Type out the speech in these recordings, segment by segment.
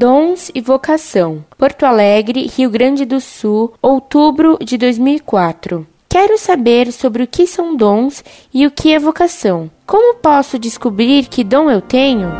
Dons e Vocação, Porto Alegre, Rio Grande do Sul, outubro de 2004. Quero saber sobre o que são dons e o que é vocação. Como posso descobrir que dom eu tenho?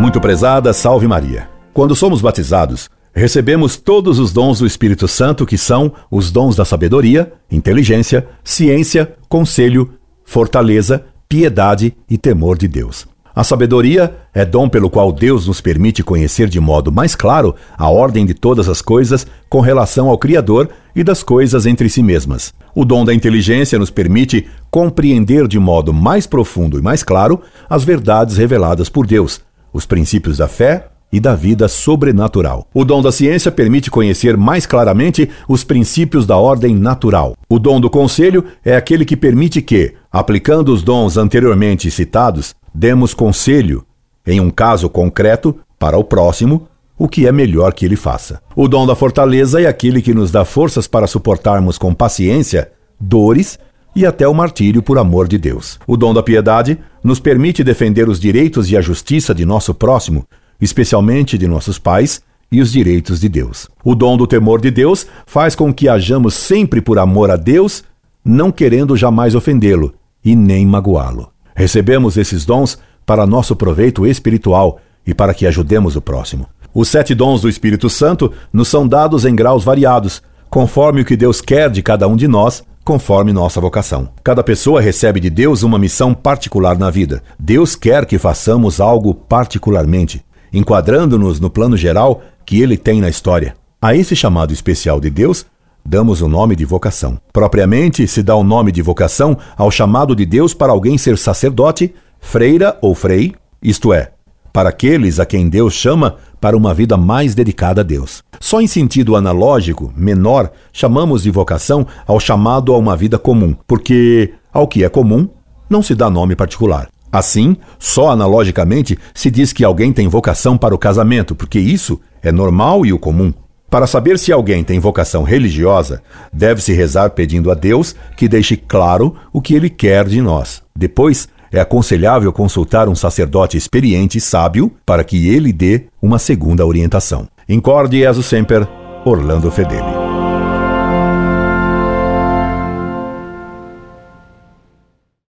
Muito prezada, salve Maria. Quando somos batizados, recebemos todos os dons do Espírito Santo, que são os dons da sabedoria, inteligência, ciência, conselho, fortaleza, piedade e temor de Deus. A sabedoria é dom pelo qual Deus nos permite conhecer de modo mais claro a ordem de todas as coisas com relação ao Criador e das coisas entre si mesmas. O dom da inteligência nos permite compreender de modo mais profundo e mais claro as verdades reveladas por Deus, os princípios da fé e da vida sobrenatural. O dom da ciência permite conhecer mais claramente os princípios da ordem natural. O dom do conselho é aquele que permite que, aplicando os dons anteriormente citados, demos conselho, em um caso concreto, para o próximo, o que é melhor que ele faça. O dom da fortaleza é aquele que nos dá forças para suportarmos com paciência dores e até o martírio por amor de Deus. O dom da piedade nos permite defender os direitos e a justiça de nosso próximo, especialmente de nossos pais, e os direitos de Deus. O dom do temor de Deus faz com que hajamos sempre por amor a Deus, não querendo jamais ofendê-lo e nem magoá-lo. Recebemos esses dons para nosso proveito espiritual e para que ajudemos o próximo. Os sete dons do Espírito Santo nos são dados em graus variados, conforme o que Deus quer de cada um de nós, conforme nossa vocação. Cada pessoa recebe de Deus uma missão particular na vida. Deus quer que façamos algo particularmente, enquadrando-nos no plano geral que ele tem na história. A esse chamado especial de Deus damos o nome de vocação. Propriamente se dá o nome de vocação ao chamado de Deus para alguém ser sacerdote, freira ou frei, isto é, para aqueles a quem Deus chama para uma vida mais dedicada a Deus. Só em sentido analógico, menor, chamamos de vocação ao chamado a uma vida comum, porque ao que é comum não se dá nome particular. Assim, só analogicamente se diz que alguém tem vocação para o casamento, porque isso é normal e o comum. Para saber se alguém tem vocação religiosa, deve-se rezar pedindo a Deus que deixe claro o que ele quer de nós. Depois, é aconselhável consultar um sacerdote experiente e sábio para que ele dê uma segunda orientação. Incorde Jesus Semper, Orlando Fedeli.